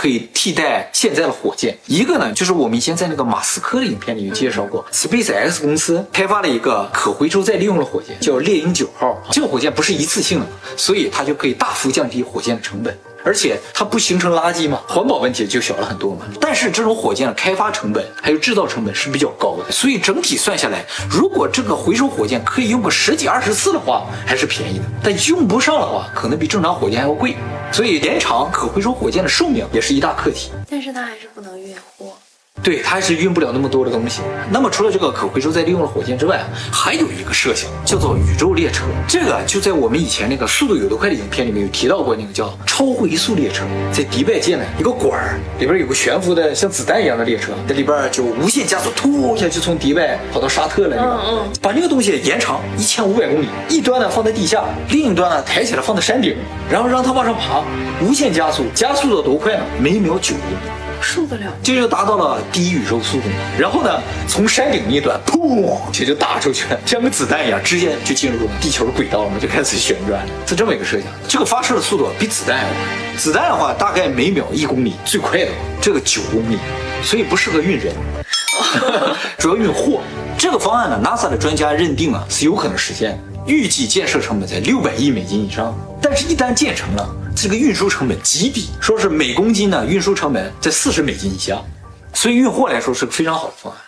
可以替代现在的火箭。一个呢，就是我们以前在那个马斯克的影片里面介绍过，SpaceX 公司开发了一个可回收再利用的火箭，叫猎鹰九号。这个火箭不是一次性的，所以它就可以大幅降低火箭的成本。而且它不形成垃圾嘛，环保问题就小了很多嘛。但是这种火箭的开发成本还有制造成本是比较高的，所以整体算下来，如果这个回收火箭可以用个十几二十次的话，还是便宜的。但用不上的话，可能比正常火箭还要贵。所以延长可回收火箭的寿命也是一大课题。但是它还是不能运货。对，它还是运不了那么多的东西。那么除了这个可回收再利用的火箭之外，还有一个设想叫做宇宙列车。这个就在我们以前那个《速度有多快》的影片里面有提到过，那个叫超回速列车，在迪拜建了一个管儿，里边有个悬浮的像子弹一样的列车，在里边就无限加速，突一下就从迪拜跑到沙特了，嗯嗯，把那个东西延长一千五百公里，一端呢放在地下，另一端呢抬起来放在山顶，然后让它往上爬，无限加速，加速到多快呢？每秒九公里。受得了，这就达到了第一宇宙速度。然后呢，从山顶那端，噗，这就打出去了，像个子弹一样，直接就进入了地球的轨道了嘛，就开始旋转。是这么一个设想。这个发射的速度比子弹要快，子弹的话大概每秒一公里，最快的这个九公里，所以不适合运人，主要运货。这个方案呢，NASA 的专家认定啊是有可能实现，预计建设成本在六百亿美金以上。但是，一旦建成了，这个运输成本极低，说是每公斤呢运输成本在四十美金以下，所以运货来说是个非常好的方案。